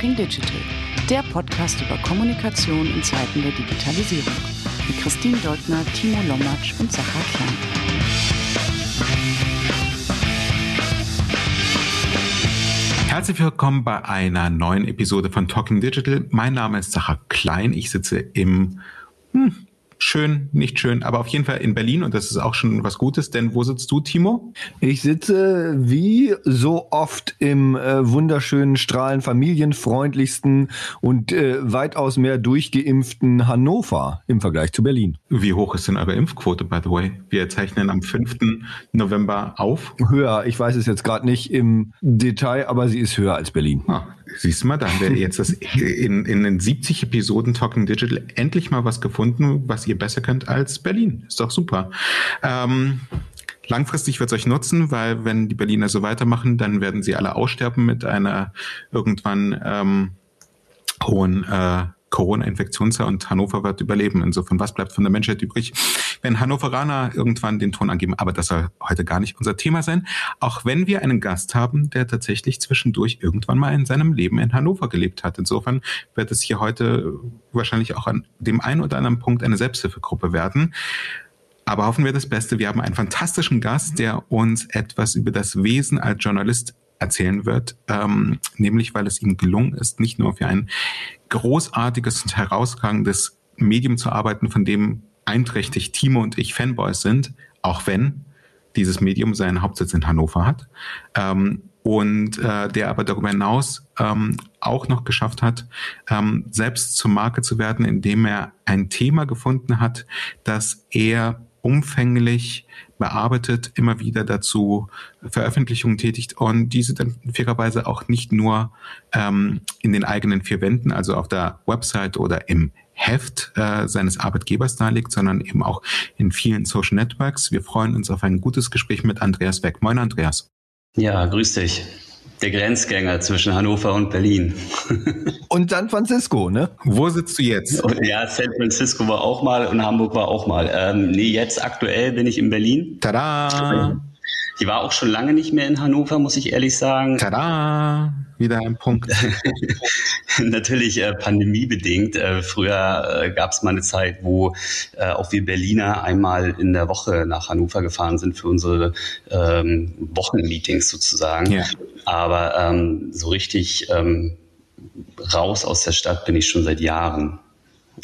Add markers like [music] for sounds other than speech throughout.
Talking Digital, der Podcast über Kommunikation in Zeiten der Digitalisierung. Mit Christine Deutner, Timo Lommatsch und Sacha Klein. Herzlich willkommen bei einer neuen Episode von Talking Digital. Mein Name ist Sacha Klein. Ich sitze im hm, schön, nicht schön, aber auf jeden Fall in Berlin und das ist auch schon was Gutes, denn wo sitzt du, Timo? Ich sitze wie so oft im äh, wunderschönen, strahlen, familienfreundlichsten und äh, weitaus mehr durchgeimpften Hannover im Vergleich zu Berlin. Wie hoch ist denn eure Impfquote, by the way? Wir zeichnen am 5. November auf. Höher, ich weiß es jetzt gerade nicht im Detail, aber sie ist höher als Berlin. Ah, siehst du mal, da haben wir jetzt das in, in den 70 Episoden Talking Digital endlich mal was gefunden, was ihr besser könnt als Berlin. Ist doch super. Ähm, langfristig wird es euch nutzen, weil wenn die Berliner so weitermachen, dann werden sie alle aussterben mit einer irgendwann ähm, hohen äh, Corona-Infektionszahl und Hannover wird überleben. Insofern, was bleibt von der Menschheit übrig, wenn Hannoveraner irgendwann den Ton angeben? Aber das soll heute gar nicht unser Thema sein. Auch wenn wir einen Gast haben, der tatsächlich zwischendurch irgendwann mal in seinem Leben in Hannover gelebt hat. Insofern wird es hier heute wahrscheinlich auch an dem einen oder anderen Punkt eine Selbsthilfegruppe werden. Aber hoffen wir das Beste. Wir haben einen fantastischen Gast, der uns etwas über das Wesen als Journalist erzählen wird, ähm, nämlich weil es ihm gelungen ist, nicht nur für ein großartiges und herausragendes Medium zu arbeiten, von dem einträchtig Timo und ich Fanboys sind, auch wenn dieses Medium seinen Hauptsitz in Hannover hat. Ähm, und äh, der aber darüber hinaus ähm, auch noch geschafft hat, ähm, selbst zur Marke zu werden, indem er ein Thema gefunden hat, das er umfänglich bearbeitet, immer wieder dazu Veröffentlichungen tätigt und diese dann fairerweise auch nicht nur ähm, in den eigenen vier Wänden, also auf der Website oder im Heft äh, seines Arbeitgebers darlegt, sondern eben auch in vielen Social Networks. Wir freuen uns auf ein gutes Gespräch mit Andreas Beck. Moin, Andreas. Ja, grüß dich der Grenzgänger zwischen Hannover und Berlin. [laughs] und San Francisco, ne? Wo sitzt du jetzt? Und ja, San Francisco war auch mal und Hamburg war auch mal. Ähm, nee, jetzt aktuell bin ich in Berlin. Tada! Ich war auch schon lange nicht mehr in Hannover, muss ich ehrlich sagen. Tada! Wieder ein Punkt. [laughs] Natürlich äh, pandemiebedingt. Äh, früher äh, gab es mal eine Zeit, wo äh, auch wir Berliner einmal in der Woche nach Hannover gefahren sind für unsere ähm, Wochenmeetings sozusagen. Ja. Aber ähm, so richtig ähm, raus aus der Stadt bin ich schon seit Jahren.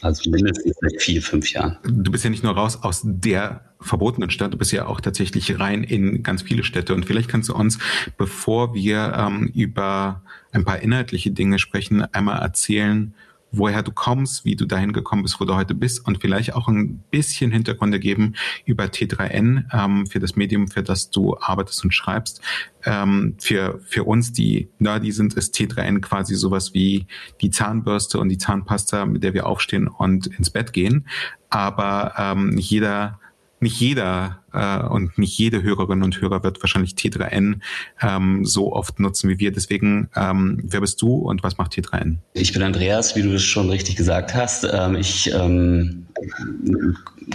Also mindestens seit vier, fünf Jahren. Du bist ja nicht nur raus aus der verbotenen Stadt, du bist ja auch tatsächlich rein in ganz viele Städte. Und vielleicht kannst du uns, bevor wir ähm, über ein paar inhaltliche Dinge sprechen, einmal erzählen, woher du kommst, wie du dahin gekommen bist, wo du heute bist und vielleicht auch ein bisschen Hintergründe geben über T3N ähm, für das Medium, für das du arbeitest und schreibst. Ähm, für, für uns, die nerdy sind, ist T3N quasi sowas wie die Zahnbürste und die Zahnpasta, mit der wir aufstehen und ins Bett gehen. Aber ähm, jeder nicht jeder äh, und nicht jede Hörerin und Hörer wird wahrscheinlich T3N ähm, so oft nutzen wie wir. Deswegen, ähm, wer bist du und was macht T3N? Ich bin Andreas, wie du es schon richtig gesagt hast. Ähm, ich ähm,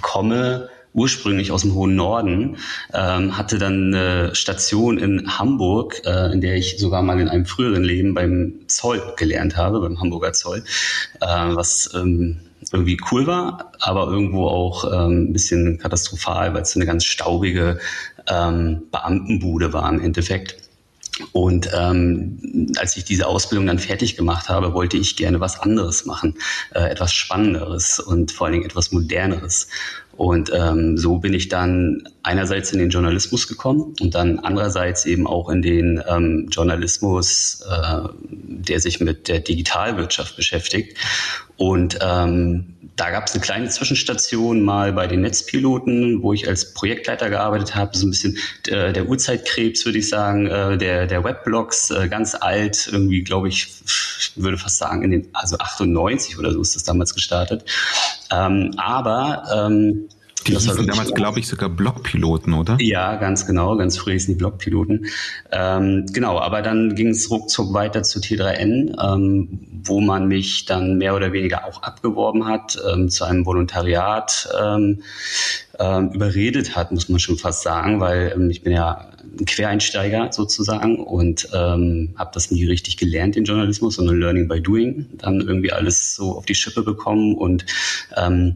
komme ursprünglich aus dem hohen Norden, ähm, hatte dann eine Station in Hamburg, äh, in der ich sogar mal in einem früheren Leben beim Zoll gelernt habe, beim Hamburger Zoll, äh, was ähm, irgendwie cool war, aber irgendwo auch ähm, ein bisschen katastrophal, weil es so eine ganz staubige ähm, Beamtenbude war im Endeffekt. Und ähm, als ich diese Ausbildung dann fertig gemacht habe, wollte ich gerne was anderes machen, äh, etwas Spannenderes und vor allen Dingen etwas Moderneres. Und ähm, so bin ich dann einerseits in den Journalismus gekommen und dann andererseits eben auch in den ähm, Journalismus, äh, der sich mit der Digitalwirtschaft beschäftigt. Und ähm, da gab es eine kleine Zwischenstation mal bei den Netzpiloten, wo ich als Projektleiter gearbeitet habe. So ein bisschen äh, der Urzeitkrebs, würde ich sagen, äh, der, der Weblogs, äh, ganz alt, irgendwie, glaube ich, ich würde fast sagen, in den, also 98 oder so ist das damals gestartet. Ähm, aber ähm, die das hießen damals, glaube ich, sogar Blockpiloten, oder? Ja, ganz genau. Ganz früh hießen die Blockpiloten. Ähm, genau, aber dann ging es ruckzuck weiter zu T3N, ähm, wo man mich dann mehr oder weniger auch abgeworben hat ähm, zu einem Volontariat. Ähm, überredet hat, muss man schon fast sagen, weil ähm, ich bin ja ein Quereinsteiger sozusagen und ähm, habe das nie richtig gelernt, den Journalismus, sondern Learning by Doing. Dann irgendwie alles so auf die Schippe bekommen und ähm,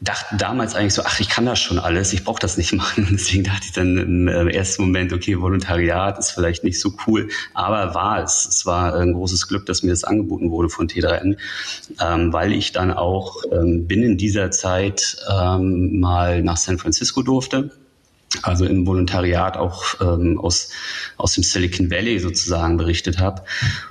dachte damals eigentlich so, ach, ich kann das schon alles, ich brauche das nicht [laughs] machen. Deswegen dachte ich dann im äh, ersten Moment, okay, Volontariat ist vielleicht nicht so cool, aber war es. Es war ein großes Glück, dass mir das angeboten wurde von T3N, ähm, weil ich dann auch ähm, binnen dieser Zeit ähm, mal nach San Francisco durfte also im Volontariat auch ähm, aus, aus dem Silicon Valley sozusagen berichtet habe.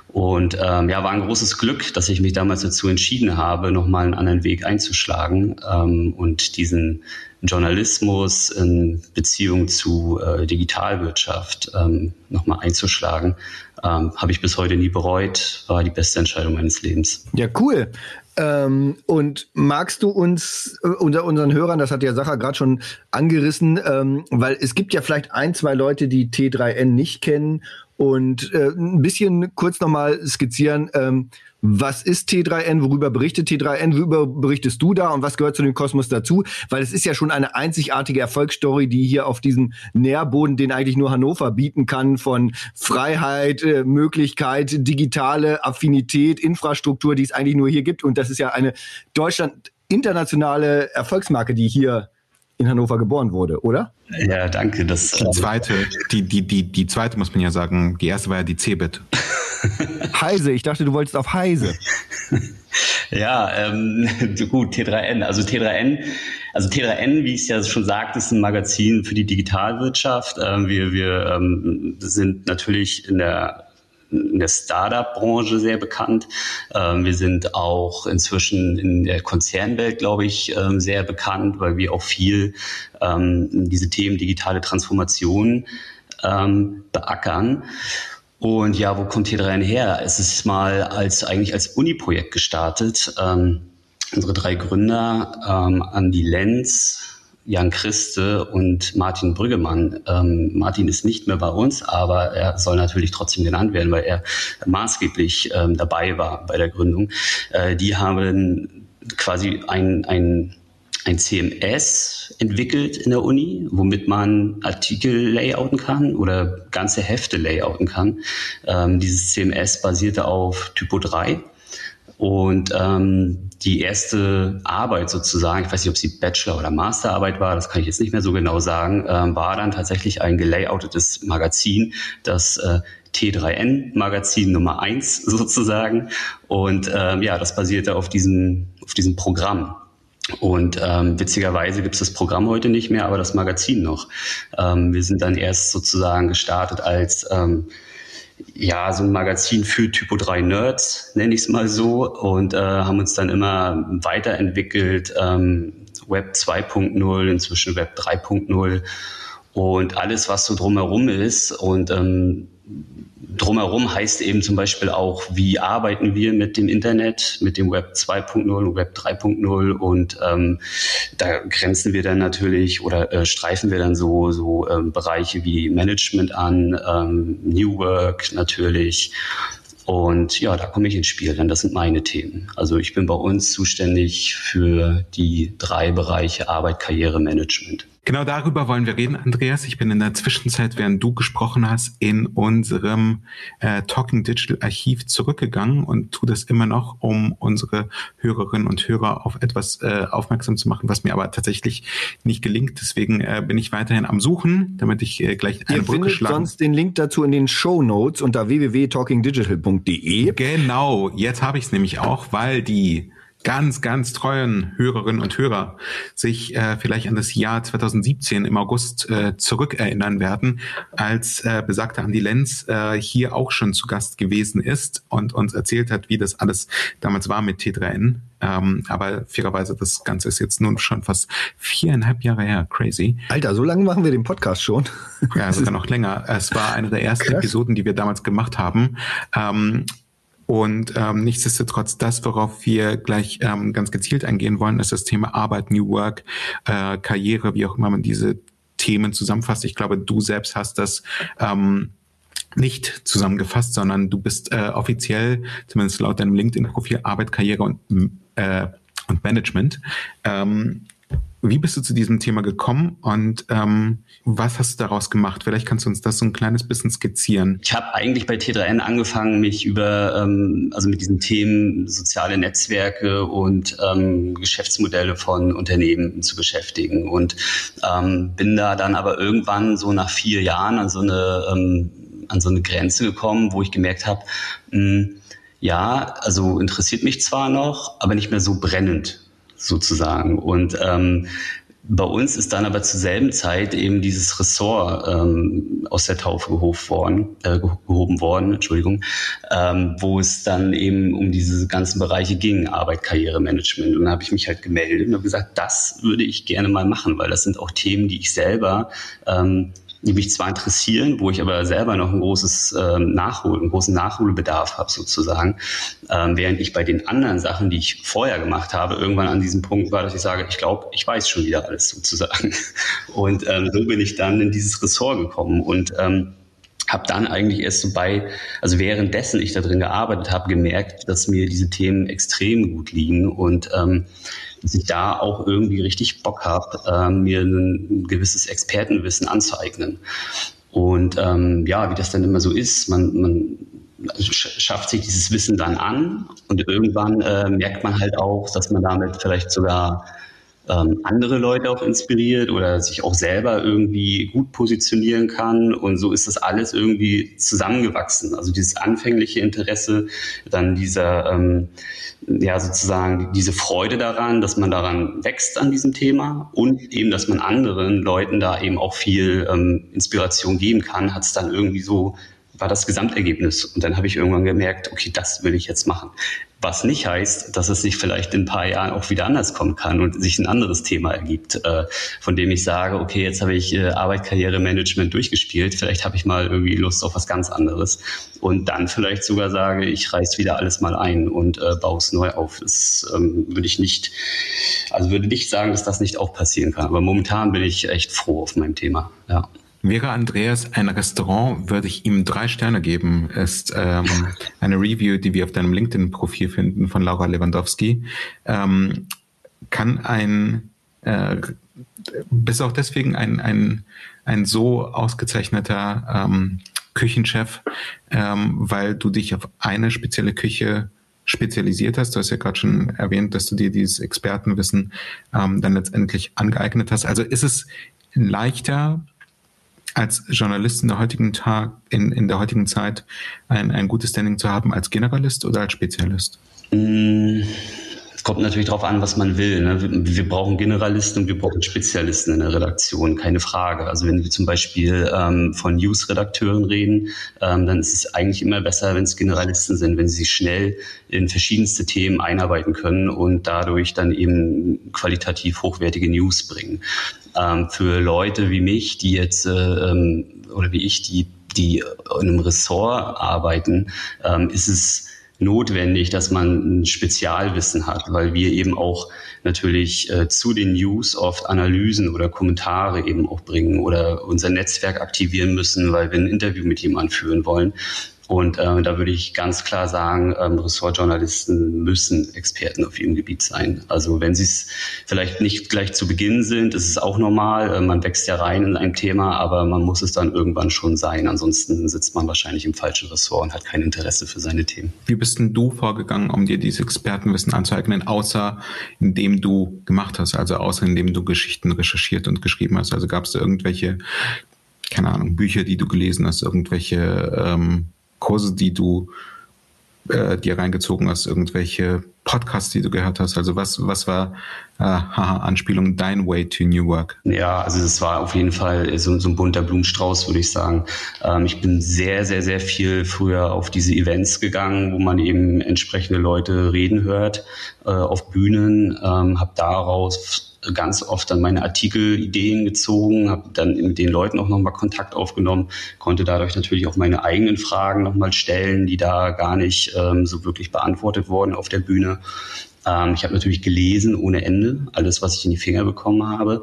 Und ähm, ja, war ein großes Glück, dass ich mich damals dazu entschieden habe, nochmal einen anderen Weg einzuschlagen ähm, und diesen Journalismus in Beziehung zu äh, Digitalwirtschaft ähm, nochmal einzuschlagen. Ähm, habe ich bis heute nie bereut, war die beste Entscheidung meines Lebens. Ja, cool. Ähm, und magst du uns äh, unter unseren Hörern, das hat ja Sacher gerade schon angerissen, ähm, weil es gibt ja vielleicht ein, zwei Leute, die T3N nicht kennen und äh, ein bisschen kurz nochmal skizzieren, ähm, was ist T3N, worüber berichtet T3N, worüber berichtest du da und was gehört zu dem Kosmos dazu? Weil es ist ja schon eine einzigartige Erfolgsstory, die hier auf diesem Nährboden, den eigentlich nur Hannover bieten kann, von Freiheit, äh, Möglichkeit, digitale Affinität, Infrastruktur, die es eigentlich nur hier gibt. Und das ist ja eine Deutschland internationale Erfolgsmarke, die hier in Hannover geboren wurde, oder? Ja, danke. Das, die zweite, die, die, die, die zweite muss man ja sagen, die erste war ja die Cebit. [laughs] Heise, ich dachte, du wolltest auf Heise. [laughs] ja, ähm, gut, T3N. Also T3N, also T3N, wie ich es ja schon sagte, ist ein Magazin für die Digitalwirtschaft. Ähm, wir wir ähm, sind natürlich in der in der Startup-Branche sehr bekannt. Ähm, wir sind auch inzwischen in der Konzernwelt, glaube ich, ähm, sehr bekannt, weil wir auch viel ähm, diese Themen digitale Transformation beackern. Und ja, wo kommt hier 3 her? Es ist mal als eigentlich als Uni-Projekt gestartet. unsere drei Gründer, ähm, Andi Lenz, Jan Christe und Martin Brüggemann. Ähm, Martin ist nicht mehr bei uns, aber er soll natürlich trotzdem genannt werden, weil er maßgeblich ähm, dabei war bei der Gründung. Äh, die haben quasi ein, ein ein CMS entwickelt in der Uni, womit man Artikel layouten kann oder ganze Hefte layouten kann. Ähm, dieses CMS basierte auf Typo 3 und ähm, die erste Arbeit sozusagen, ich weiß nicht, ob sie Bachelor- oder Masterarbeit war, das kann ich jetzt nicht mehr so genau sagen, ähm, war dann tatsächlich ein gelayoutetes Magazin, das äh, T3N Magazin Nummer eins [laughs] sozusagen. Und ähm, ja, das basierte auf diesem, auf diesem Programm. Und ähm, witzigerweise gibt es das Programm heute nicht mehr, aber das Magazin noch. Ähm, wir sind dann erst sozusagen gestartet als ähm, ja, so ein Magazin für Typo 3 Nerds, nenne ich es mal so, und äh, haben uns dann immer weiterentwickelt, ähm, Web 2.0, inzwischen Web 3.0 und alles, was so drumherum ist. Und ähm, drumherum heißt eben zum Beispiel auch, wie arbeiten wir mit dem Internet, mit dem Web 2.0 und Web 3.0 und ähm, da grenzen wir dann natürlich oder äh, streifen wir dann so, so ähm, Bereiche wie Management an, ähm, New Work natürlich und ja, da komme ich ins Spiel, denn das sind meine Themen. Also ich bin bei uns zuständig für die drei Bereiche Arbeit, Karriere, Management. Genau darüber wollen wir reden, Andreas. Ich bin in der Zwischenzeit, während du gesprochen hast, in unserem äh, Talking Digital Archiv zurückgegangen und tu das immer noch, um unsere Hörerinnen und Hörer auf etwas äh, aufmerksam zu machen, was mir aber tatsächlich nicht gelingt. Deswegen äh, bin ich weiterhin am Suchen, damit ich äh, gleich eine Ihr Brücke findet sonst den Link dazu in den Show Notes unter www.talkingdigital.de. Genau, jetzt habe ich es nämlich auch, weil die ganz, ganz treuen Hörerinnen und Hörer sich äh, vielleicht an das Jahr 2017 im August äh, zurückerinnern werden, als äh, besagter Andi Lenz äh, hier auch schon zu Gast gewesen ist und uns erzählt hat, wie das alles damals war mit T3N. Ähm, aber fairerweise, das Ganze ist jetzt nun schon fast viereinhalb Jahre her. Crazy. Alter, so lange machen wir den Podcast schon. Ja, sogar noch länger. Es war eine der ersten Krass. Episoden, die wir damals gemacht haben. Ähm, und ähm, nichtsdestotrotz, das, worauf wir gleich ähm, ganz gezielt eingehen wollen, ist das Thema Arbeit, New Work, äh, Karriere, wie auch immer man diese Themen zusammenfasst. Ich glaube, du selbst hast das ähm, nicht zusammengefasst, sondern du bist äh, offiziell, zumindest laut deinem LinkedIn-Profil, Arbeit, Karriere und, äh, und Management. Ähm, wie bist du zu diesem Thema gekommen und ähm, was hast du daraus gemacht? Vielleicht kannst du uns das so ein kleines bisschen skizzieren. Ich habe eigentlich bei T3N angefangen, mich über, ähm, also mit diesen Themen soziale Netzwerke und ähm, Geschäftsmodelle von Unternehmen zu beschäftigen und ähm, bin da dann aber irgendwann so nach vier Jahren an so eine, ähm, an so eine Grenze gekommen, wo ich gemerkt habe, hm, ja, also interessiert mich zwar noch, aber nicht mehr so brennend sozusagen. Und ähm, bei uns ist dann aber zur selben Zeit eben dieses Ressort ähm, aus der Taufe gehoben worden, äh, gehoben worden, Entschuldigung, ähm, wo es dann eben um diese ganzen Bereiche ging, Arbeit, Karrieremanagement. Und dann habe ich mich halt gemeldet und habe gesagt, das würde ich gerne mal machen, weil das sind auch Themen, die ich selber ähm, die mich zwar interessieren, wo ich aber selber noch ein großes ähm, Nachhol, einen großen Nachholbedarf habe sozusagen, ähm, während ich bei den anderen Sachen, die ich vorher gemacht habe, irgendwann an diesem Punkt war, dass ich sage, ich glaube, ich weiß schon wieder alles sozusagen. [laughs] Und ähm, so bin ich dann in dieses Ressort gekommen und ähm, habe dann eigentlich erst so bei, also währenddessen ich da drin gearbeitet habe, gemerkt, dass mir diese Themen extrem gut liegen und ähm, dass ich da auch irgendwie richtig Bock habe, äh, mir ein gewisses Expertenwissen anzueignen. Und ähm, ja, wie das dann immer so ist, man, man schafft sich dieses Wissen dann an und irgendwann äh, merkt man halt auch, dass man damit vielleicht sogar ähm, andere Leute auch inspiriert oder sich auch selber irgendwie gut positionieren kann. Und so ist das alles irgendwie zusammengewachsen. Also dieses anfängliche Interesse, dann dieser, ähm, ja, sozusagen diese Freude daran, dass man daran wächst an diesem Thema und eben, dass man anderen Leuten da eben auch viel ähm, Inspiration geben kann, hat es dann irgendwie so war das Gesamtergebnis. Und dann habe ich irgendwann gemerkt, okay, das will ich jetzt machen. Was nicht heißt, dass es sich vielleicht in ein paar Jahren auch wieder anders kommen kann und sich ein anderes Thema ergibt, äh, von dem ich sage, okay, jetzt habe ich äh, Arbeit, Karriere, Management durchgespielt, vielleicht habe ich mal irgendwie Lust auf was ganz anderes und dann vielleicht sogar sage, ich reiß wieder alles mal ein und äh, baue es neu auf. Das ähm, würde ich nicht, also würde nicht sagen, dass das nicht auch passieren kann. Aber momentan bin ich echt froh auf meinem Thema. Ja. Wäre Andreas ein Restaurant, würde ich ihm drei Sterne geben. Ist ähm, [laughs] eine Review, die wir auf deinem LinkedIn-Profil finden von Laura Lewandowski. Ähm, kann ein, äh, bist auch deswegen ein, ein, ein so ausgezeichneter ähm, Küchenchef, ähm, weil du dich auf eine spezielle Küche spezialisiert hast. Du hast ja gerade schon erwähnt, dass du dir dieses Expertenwissen ähm, dann letztendlich angeeignet hast. Also ist es leichter, als Journalist in der heutigen Tag, in, in der heutigen Zeit ein, ein gutes Standing zu haben als Generalist oder als Spezialist? Mm, es kommt natürlich darauf an, was man will. Ne? Wir, brauchen Generalisten und wir brauchen Spezialisten in der Redaktion, keine Frage. Also wenn wir zum Beispiel ähm, von News-Redakteuren reden, ähm, dann ist es eigentlich immer besser, wenn es Generalisten sind, wenn sie sich schnell in verschiedenste Themen einarbeiten können und dadurch dann eben qualitativ hochwertige News bringen ähm, für Leute wie mich, die jetzt äh, ähm, oder wie ich, die, die in einem Ressort arbeiten, ähm, ist es notwendig, dass man ein Spezialwissen hat, weil wir eben auch natürlich äh, zu den News oft Analysen oder Kommentare eben auch bringen oder unser Netzwerk aktivieren müssen, weil wir ein Interview mit jemandem führen wollen. Und äh, da würde ich ganz klar sagen, ähm, Ressortjournalisten müssen Experten auf ihrem Gebiet sein. Also wenn sie es vielleicht nicht gleich zu Beginn sind, ist es auch normal. Äh, man wächst ja rein in ein Thema, aber man muss es dann irgendwann schon sein. Ansonsten sitzt man wahrscheinlich im falschen Ressort und hat kein Interesse für seine Themen. Wie bist denn du vorgegangen, um dir dieses Expertenwissen anzueignen, außer indem du gemacht hast, also außer indem du Geschichten recherchiert und geschrieben hast? Also gab es irgendwelche, keine Ahnung, Bücher, die du gelesen hast, irgendwelche ähm, Kurse, die du äh, dir reingezogen hast, irgendwelche Podcasts, die du gehört hast? Also was, was war, äh, [laughs] haha, Anspielung, dein Way to New Work? Ja, also es war auf jeden Fall so, so ein bunter Blumenstrauß, würde ich sagen. Ähm, ich bin sehr, sehr, sehr viel früher auf diese Events gegangen, wo man eben entsprechende Leute reden hört, äh, auf Bühnen, ähm, habe daraus ganz oft dann meine Artikelideen gezogen, habe dann mit den Leuten auch nochmal Kontakt aufgenommen, konnte dadurch natürlich auch meine eigenen Fragen nochmal stellen, die da gar nicht ähm, so wirklich beantwortet wurden auf der Bühne. Ähm, ich habe natürlich gelesen ohne Ende, alles, was ich in die Finger bekommen habe.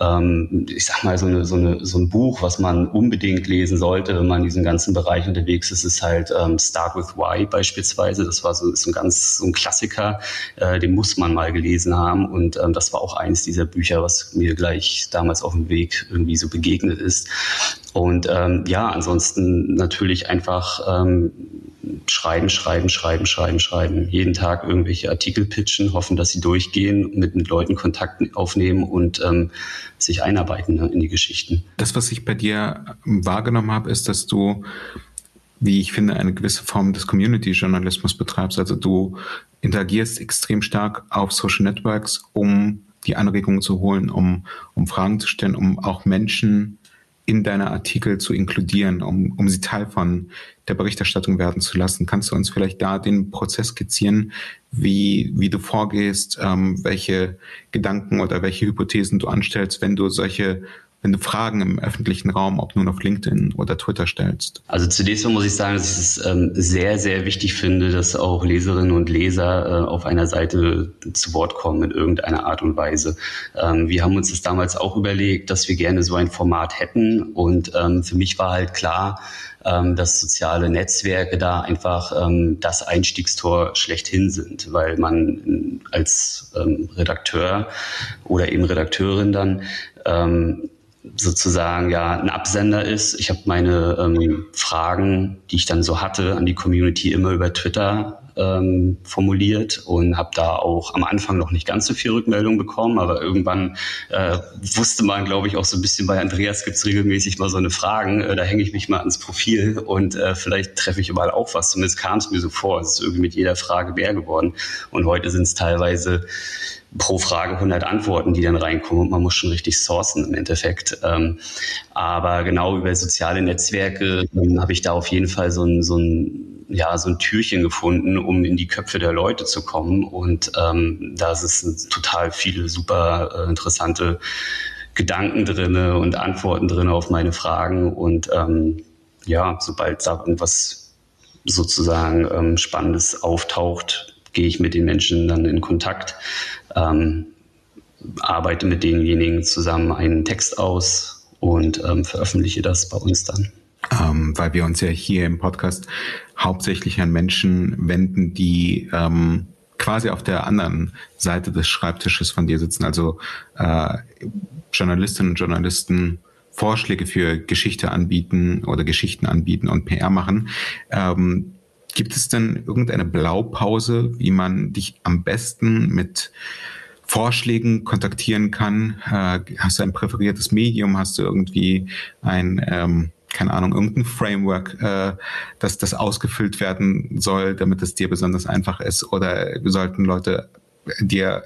Ähm, ich sag mal, so, eine, so, eine, so ein Buch, was man unbedingt lesen sollte, wenn man in diesem ganzen Bereich unterwegs ist, ist halt ähm, Start with Why beispielsweise. Das war so, ist ein ganz so ein Klassiker, äh, den muss man mal gelesen haben. Und ähm, das war auch eines dieser Bücher, was mir gleich damals auf dem Weg irgendwie so begegnet ist. Und ähm, ja, ansonsten natürlich einfach ähm, schreiben, schreiben, schreiben, schreiben, schreiben. Jeden Tag irgendwelche Artikel pitchen, hoffen, dass sie durchgehen, mit, mit Leuten Kontakt aufnehmen und ähm, sich einarbeiten ne, in die Geschichten. Das, was ich bei dir wahrgenommen habe, ist, dass du, wie ich finde, eine gewisse Form des Community-Journalismus betreibst. Also du interagierst extrem stark auf Social Networks, um die Anregungen zu holen, um, um Fragen zu stellen, um auch Menschen in deine Artikel zu inkludieren, um, um sie Teil von der Berichterstattung werden zu lassen. Kannst du uns vielleicht da den Prozess skizzieren, wie, wie du vorgehst, ähm, welche Gedanken oder welche Hypothesen du anstellst, wenn du solche wenn du Fragen im öffentlichen Raum, ob nun auf LinkedIn oder Twitter stellst? Also zunächst mal muss ich sagen, dass ich es ähm, sehr, sehr wichtig finde, dass auch Leserinnen und Leser äh, auf einer Seite zu Wort kommen in irgendeiner Art und Weise. Ähm, wir haben uns das damals auch überlegt, dass wir gerne so ein Format hätten und ähm, für mich war halt klar, ähm, dass soziale Netzwerke da einfach ähm, das Einstiegstor schlechthin sind, weil man als ähm, Redakteur oder eben Redakteurin dann ähm, sozusagen ja ein Absender ist. Ich habe meine ähm, Fragen, die ich dann so hatte, an die Community immer über Twitter ähm, formuliert und habe da auch am Anfang noch nicht ganz so viel Rückmeldung bekommen, aber irgendwann äh, wusste man, glaube ich, auch so ein bisschen bei Andreas gibt's regelmäßig mal so eine Fragen, äh, da hänge ich mich mal ans Profil und äh, vielleicht treffe ich überall auch was. Zumindest kam es mir so vor. Es ist irgendwie mit jeder Frage mehr geworden. Und heute sind es teilweise pro Frage 100 Antworten, die dann reinkommen und man muss schon richtig sourcen im Endeffekt. Ähm, aber genau über soziale Netzwerke ähm, habe ich da auf jeden Fall so ein, so ein ja, so ein Türchen gefunden, um in die Köpfe der Leute zu kommen. Und ähm, da sind total viele super äh, interessante Gedanken drinne und Antworten drinne auf meine Fragen. Und ähm, ja, sobald da irgendwas sozusagen ähm, Spannendes auftaucht, gehe ich mit den Menschen dann in Kontakt ähm, arbeite mit denjenigen zusammen einen Text aus und ähm, veröffentliche das bei uns dann. Ähm, weil wir uns ja hier im Podcast hauptsächlich an Menschen wenden, die ähm, quasi auf der anderen Seite des Schreibtisches von dir sitzen, also äh, Journalistinnen und Journalisten Vorschläge für Geschichte anbieten oder Geschichten anbieten und PR machen. Ähm, Gibt es denn irgendeine Blaupause, wie man dich am besten mit Vorschlägen kontaktieren kann? Äh, hast du ein präferiertes Medium? Hast du irgendwie ein, ähm, keine Ahnung, irgendein Framework, äh, dass das ausgefüllt werden soll, damit es dir besonders einfach ist? Oder sollten Leute dir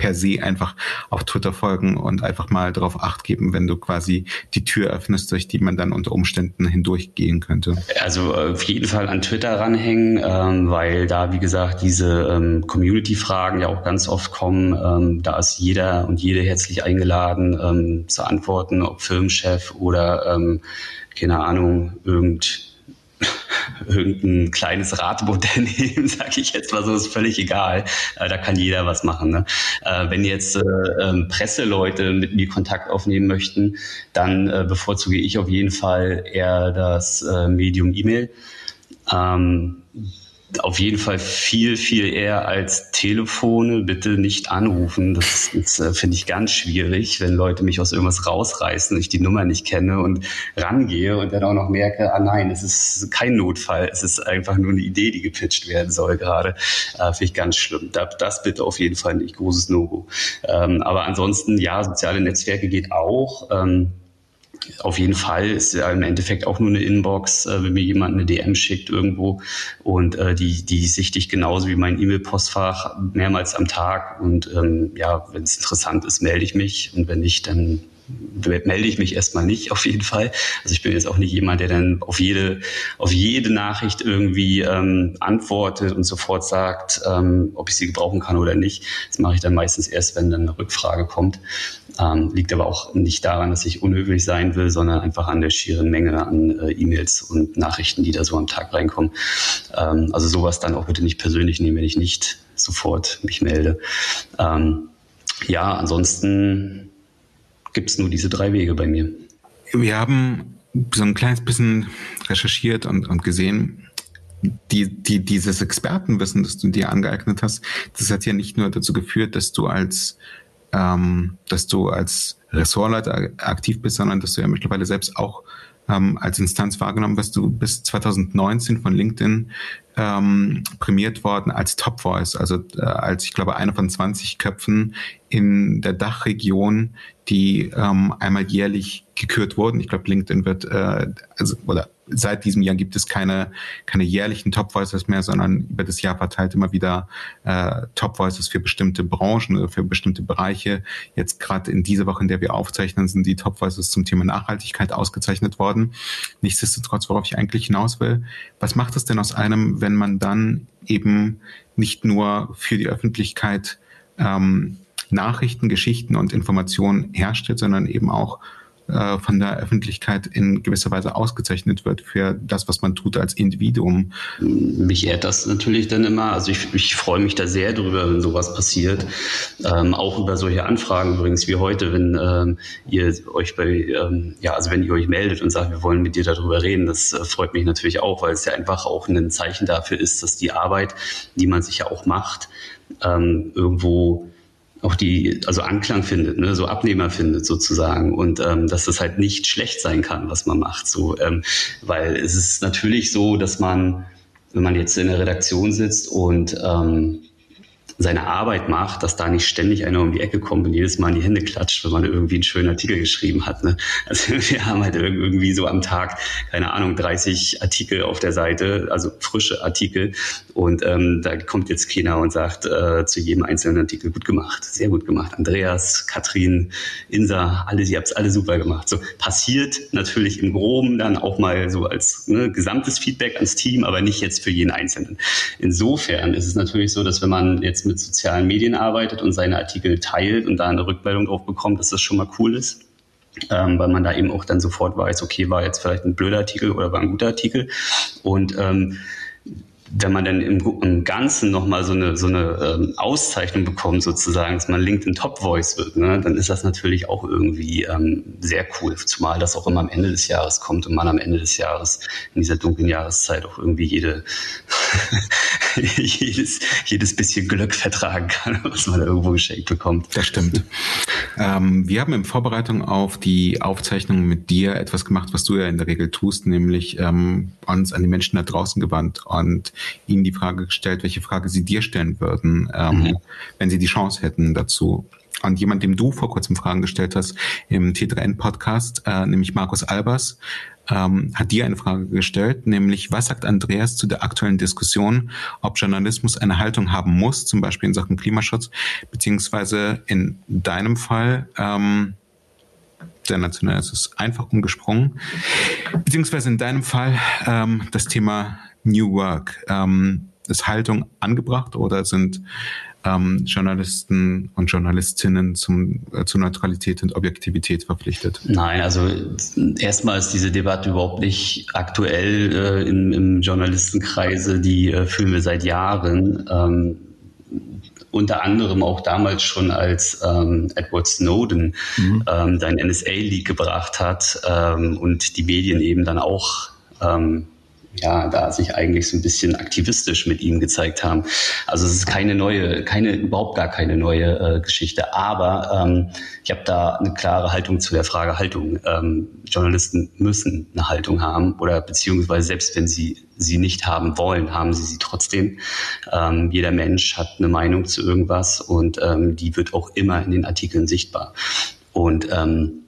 per se einfach auf Twitter folgen und einfach mal darauf acht geben, wenn du quasi die Tür öffnest, durch die man dann unter Umständen hindurchgehen könnte? Also äh, auf jeden Fall an Twitter ranhängen, ähm, weil da, wie gesagt, diese ähm, Community-Fragen ja auch ganz oft kommen. Ähm, da ist jeder und jede herzlich eingeladen ähm, zu antworten, ob Firmenchef oder ähm, keine Ahnung, irgend irgendein kleines Radmodell [laughs] nehmen, sage ich jetzt mal so, ist völlig egal. Äh, da kann jeder was machen. Ne? Äh, wenn jetzt äh, ähm, Presseleute mit mir Kontakt aufnehmen möchten, dann bevorzuge ich auf jeden Fall eher das Medium E-Mail. Ähm, auf jeden Fall viel, viel eher als Telefone. Bitte nicht anrufen. Das ist, äh, finde ich, ganz schwierig, wenn Leute mich aus irgendwas rausreißen, ich die Nummer nicht kenne und rangehe und dann auch noch merke, ah nein, es ist kein Notfall. Es ist einfach nur eine Idee, die gepitcht werden soll gerade. Äh, finde ich ganz schlimm. Das, das bitte auf jeden Fall nicht. Großes No-Go. Ähm, aber ansonsten, ja, soziale Netzwerke geht auch. Ähm, auf jeden Fall ist ja im Endeffekt auch nur eine Inbox, äh, wenn mir jemand eine DM schickt irgendwo. Und äh, die, die sichte ich genauso wie mein E-Mail-Postfach mehrmals am Tag. Und ähm, ja, wenn es interessant ist, melde ich mich. Und wenn nicht, dann melde ich mich erstmal nicht, auf jeden Fall. Also ich bin jetzt auch nicht jemand, der dann auf jede, auf jede Nachricht irgendwie ähm, antwortet und sofort sagt, ähm, ob ich sie gebrauchen kann oder nicht. Das mache ich dann meistens erst, wenn dann eine Rückfrage kommt. Ähm, liegt aber auch nicht daran, dass ich unhöflich sein will, sondern einfach an der schieren Menge an äh, E-Mails und Nachrichten, die da so am Tag reinkommen. Ähm, also sowas dann auch bitte nicht persönlich nehmen, wenn ich nicht sofort mich melde. Ähm, ja, ansonsten gibt es nur diese drei Wege bei mir. Wir haben so ein kleines bisschen recherchiert und, und gesehen, die, die, dieses Expertenwissen, das du dir angeeignet hast, das hat ja nicht nur dazu geführt, dass du als, ähm, dass du als Ressortleiter aktiv bist, sondern dass du ja mittlerweile selbst auch ähm, als Instanz wahrgenommen wirst. Du bis 2019 von LinkedIn ähm, prämiert worden als Top Voice, also äh, als ich glaube einer von 20 Köpfen in der Dachregion, die ähm, einmal jährlich gekürt wurden. Ich glaube, LinkedIn wird äh, also oder seit diesem Jahr gibt es keine, keine jährlichen Top Voices mehr, sondern über das Jahr verteilt immer wieder äh, Top Voices für bestimmte Branchen oder für bestimmte Bereiche. Jetzt gerade in dieser Woche, in der wir aufzeichnen, sind die Top Voices zum Thema Nachhaltigkeit ausgezeichnet worden. Nichtsdestotrotz, worauf ich eigentlich hinaus will, was macht es denn aus einem, wenn man dann eben nicht nur für die Öffentlichkeit ähm, Nachrichten, Geschichten und Informationen herstellt, sondern eben auch äh, von der Öffentlichkeit in gewisser Weise ausgezeichnet wird für das, was man tut als Individuum. Mich ehrt das natürlich dann immer. Also ich, ich freue mich da sehr drüber, wenn sowas passiert. Ähm, auch über solche Anfragen übrigens wie heute, wenn ähm, ihr euch bei, ähm, ja, also wenn ihr euch meldet und sagt, wir wollen mit dir darüber reden, das äh, freut mich natürlich auch, weil es ja einfach auch ein Zeichen dafür ist, dass die Arbeit, die man sich ja auch macht, ähm, irgendwo auch die, also Anklang findet, ne, so Abnehmer findet sozusagen. Und ähm, dass das halt nicht schlecht sein kann, was man macht, so, ähm, weil es ist natürlich so, dass man, wenn man jetzt in der Redaktion sitzt und ähm, seine Arbeit macht, dass da nicht ständig einer um die Ecke kommt und jedes Mal in die Hände klatscht, wenn man irgendwie einen schönen Artikel geschrieben hat. Ne? Also [laughs] wir haben halt irgendwie so am Tag, keine Ahnung, 30 Artikel auf der Seite, also frische Artikel. Und ähm, da kommt jetzt keiner und sagt äh, zu jedem einzelnen Artikel gut gemacht, sehr gut gemacht. Andreas, Katrin, Insa, alle, ihr habt es alle super gemacht. So passiert natürlich im Groben dann auch mal so als ne, gesamtes Feedback ans Team, aber nicht jetzt für jeden Einzelnen. Insofern ist es natürlich so, dass wenn man jetzt mit sozialen Medien arbeitet und seine Artikel teilt und da eine Rückmeldung drauf bekommt, dass das schon mal cool ist. Ähm, weil man da eben auch dann sofort weiß, okay, war jetzt vielleicht ein blöder Artikel oder war ein guter Artikel. Und ähm, wenn man dann im, im Ganzen nochmal so eine, so eine ähm, Auszeichnung bekommt, sozusagen, dass man LinkedIn Top Voice wird, ne, dann ist das natürlich auch irgendwie ähm, sehr cool. Zumal das auch immer am Ende des Jahres kommt und man am Ende des Jahres in dieser dunklen Jahreszeit auch irgendwie jede, [laughs] jedes, jedes bisschen Glück vertragen kann, was man irgendwo geschenkt bekommt. Das stimmt. Ähm, wir haben in Vorbereitung auf die Aufzeichnung mit dir etwas gemacht, was du ja in der Regel tust, nämlich ähm, uns an die Menschen da draußen gewandt und ihnen die Frage gestellt, welche Frage sie dir stellen würden, ähm, mhm. wenn sie die Chance hätten dazu. Und jemand, dem du vor kurzem Fragen gestellt hast im T3N-Podcast, äh, nämlich Markus Albers, ähm, hat dir eine Frage gestellt, nämlich was sagt Andreas zu der aktuellen Diskussion, ob Journalismus eine Haltung haben muss, zum Beispiel in Sachen Klimaschutz, beziehungsweise in deinem Fall, ähm, sensationell, es ist einfach umgesprungen, beziehungsweise in deinem Fall ähm, das Thema New Work. Ähm, ist Haltung angebracht oder sind ähm, Journalisten und Journalistinnen zum, äh, zur Neutralität und Objektivität verpflichtet? Nein, also erstmal ist diese Debatte überhaupt nicht aktuell äh, im, im Journalistenkreise, die äh, führen wir seit Jahren. Ähm, unter anderem auch damals schon, als ähm, Edward Snowden mhm. ähm, seinen NSA-Leak gebracht hat ähm, und die Medien eben dann auch ähm, ja, da sich eigentlich so ein bisschen aktivistisch mit ihm gezeigt haben. Also es ist keine neue, keine, überhaupt gar keine neue äh, Geschichte. Aber ähm, ich habe da eine klare Haltung zu der Frage Haltung. Ähm, Journalisten müssen eine Haltung haben oder beziehungsweise selbst wenn sie sie nicht haben wollen, haben sie sie trotzdem. Ähm, jeder Mensch hat eine Meinung zu irgendwas und ähm, die wird auch immer in den Artikeln sichtbar. Und ähm,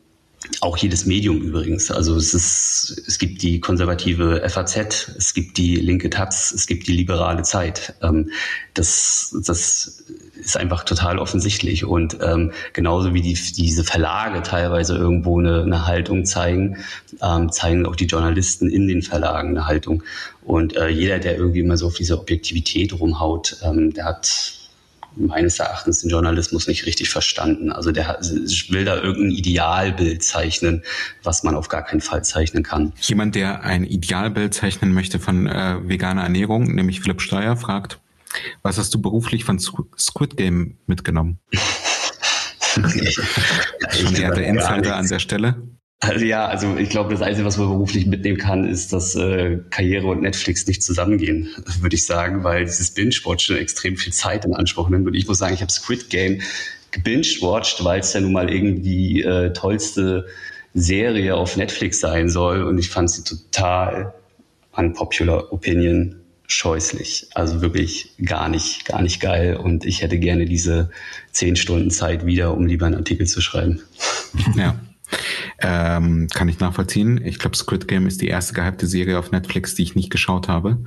auch jedes Medium übrigens. Also es ist, es gibt die konservative FAZ, es gibt die linke Taz, es gibt die liberale Zeit. Ähm, das, das ist einfach total offensichtlich. Und ähm, genauso wie die, diese Verlage teilweise irgendwo eine, eine Haltung zeigen, ähm, zeigen auch die Journalisten in den Verlagen eine Haltung. Und äh, jeder, der irgendwie immer so auf diese Objektivität rumhaut, ähm, der hat meines Erachtens den Journalismus nicht richtig verstanden. Also der will da irgendein Idealbild zeichnen, was man auf gar keinen Fall zeichnen kann. Jemand, der ein Idealbild zeichnen möchte von äh, veganer Ernährung, nämlich Philipp Steuer, fragt, was hast du beruflich von Squid Game mitgenommen? [laughs] Schon eher der Insider an der Stelle. Also ja, also ich glaube, das Einzige, was man beruflich mitnehmen kann, ist, dass äh, Karriere und Netflix nicht zusammengehen, [laughs] würde ich sagen, weil dieses Binge-Watchen extrem viel Zeit in Anspruch nimmt. Und ich muss sagen, ich habe Squid Game gebinged-watched, weil es ja nun mal irgendwie äh, tollste Serie auf Netflix sein soll. Und ich fand sie total unpopular opinion scheußlich. Also wirklich gar nicht, gar nicht geil. Und ich hätte gerne diese zehn Stunden Zeit wieder, um lieber einen Artikel zu schreiben. Ja. [laughs] Ähm, kann ich nachvollziehen. Ich glaube, Squid Game ist die erste gehypte Serie auf Netflix, die ich nicht geschaut habe.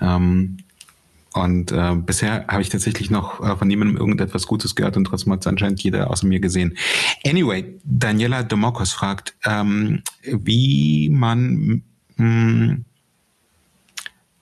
Ähm, und äh, bisher habe ich tatsächlich noch äh, von niemandem irgendetwas Gutes gehört und trotzdem hat es anscheinend jeder außer mir gesehen. Anyway, Daniela Domokos fragt, ähm, wie man, mh,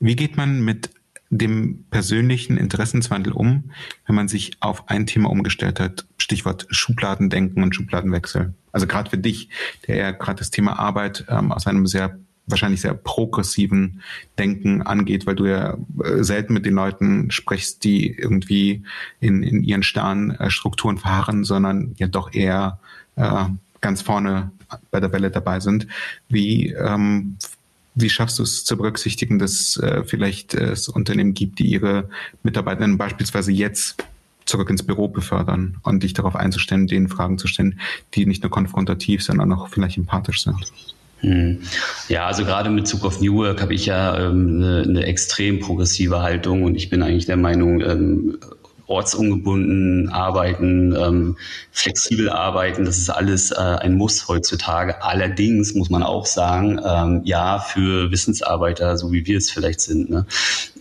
wie geht man mit dem persönlichen Interessenswandel um, wenn man sich auf ein Thema umgestellt hat? Stichwort Schubladendenken und Schubladenwechsel. Also gerade für dich, der ja gerade das Thema Arbeit ähm, aus einem sehr wahrscheinlich sehr progressiven Denken angeht, weil du ja äh, selten mit den Leuten sprichst, die irgendwie in, in ihren starren Strukturen verharren, sondern ja doch eher äh, ganz vorne bei der Welle dabei sind. Wie ähm, wie schaffst du es zu berücksichtigen, dass äh, vielleicht es Unternehmen gibt, die ihre Mitarbeitenden beispielsweise jetzt zurück ins Büro befördern und dich darauf einzustellen, denen Fragen zu stellen, die nicht nur konfrontativ, sondern auch vielleicht empathisch sind? Hm. Ja, also gerade mit Bezug auf New Work habe ich ja ähm, eine, eine extrem progressive Haltung und ich bin eigentlich der Meinung, ähm, ortsungebunden arbeiten, ähm, flexibel arbeiten, das ist alles äh, ein Muss heutzutage. Allerdings muss man auch sagen, ähm, ja, für Wissensarbeiter, so wie wir es vielleicht sind, ne?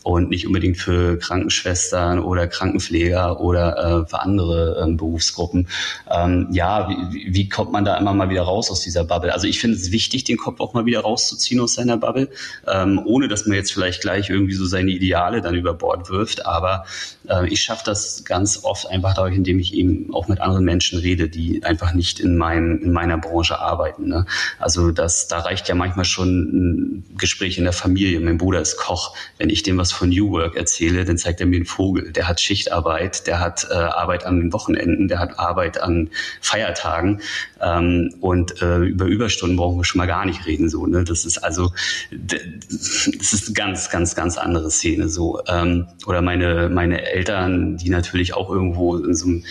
Und nicht unbedingt für Krankenschwestern oder Krankenpfleger oder äh, für andere ähm, Berufsgruppen. Ähm, ja, wie, wie kommt man da immer mal wieder raus aus dieser Bubble? Also ich finde es wichtig, den Kopf auch mal wieder rauszuziehen aus seiner Bubble, ähm, ohne dass man jetzt vielleicht gleich irgendwie so seine Ideale dann über Bord wirft. Aber äh, ich schaffe das ganz oft einfach dadurch, indem ich eben auch mit anderen Menschen rede, die einfach nicht in, meinem, in meiner Branche arbeiten. Ne? Also das, da reicht ja manchmal schon ein Gespräch in der Familie. Mein Bruder ist Koch. Wenn ich dem was von New Work erzähle, dann zeigt er mir einen Vogel. Der hat Schichtarbeit, der hat äh, Arbeit an den Wochenenden, der hat Arbeit an Feiertagen ähm, und äh, über Überstunden brauchen wir schon mal gar nicht reden. So, ne? Das ist also, das ist eine ganz, ganz, ganz andere Szene. So ähm, oder meine meine Eltern, die natürlich auch irgendwo in so einem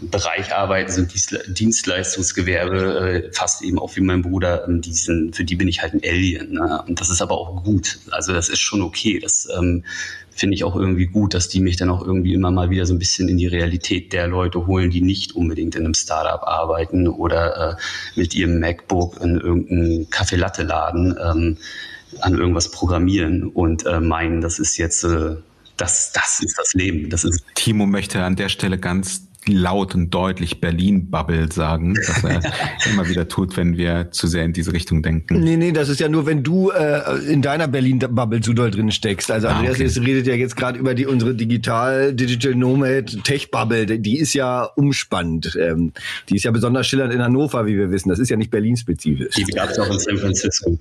Bereich arbeiten, so ein Dienstleistungsgewerbe, äh, fast eben auch wie mein Bruder, ähm, die sind, für die bin ich halt ein Alien. Ne? Und das ist aber auch gut. Also das ist schon okay. Das ähm, finde ich auch irgendwie gut, dass die mich dann auch irgendwie immer mal wieder so ein bisschen in die Realität der Leute holen, die nicht unbedingt in einem Startup arbeiten oder äh, mit ihrem MacBook in irgendeinem Kaffeelatte-Laden ähm, an irgendwas programmieren und äh, meinen, das ist jetzt äh, das, das ist das Leben. Das ist Timo möchte an der Stelle ganz laut und deutlich Berlin-Bubble sagen, was er [laughs] immer wieder tut, wenn wir zu sehr in diese Richtung denken. Nee, nee, das ist ja nur, wenn du äh, in deiner Berlin-Bubble zu doll drin steckst. Also ah, Andreas okay. redet ja jetzt gerade über die unsere Digital, Digital Nomad Tech-Bubble. Die ist ja umspannend. Ähm, die ist ja besonders schillernd in Hannover, wie wir wissen. Das ist ja nicht Berlin-spezifisch. Die gab es auch in San Francisco.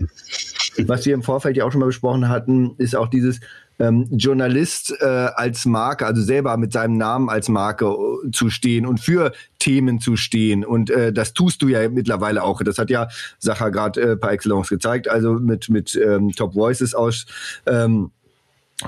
Was wir im Vorfeld ja auch schon mal besprochen hatten, ist auch dieses, ähm, Journalist äh, als Marke, also selber mit seinem Namen als Marke äh, zu stehen und für Themen zu stehen. Und äh, das tust du ja mittlerweile auch. Das hat ja Sacha gerade äh, par excellence gezeigt, also mit, mit ähm, Top Voices aus, ähm,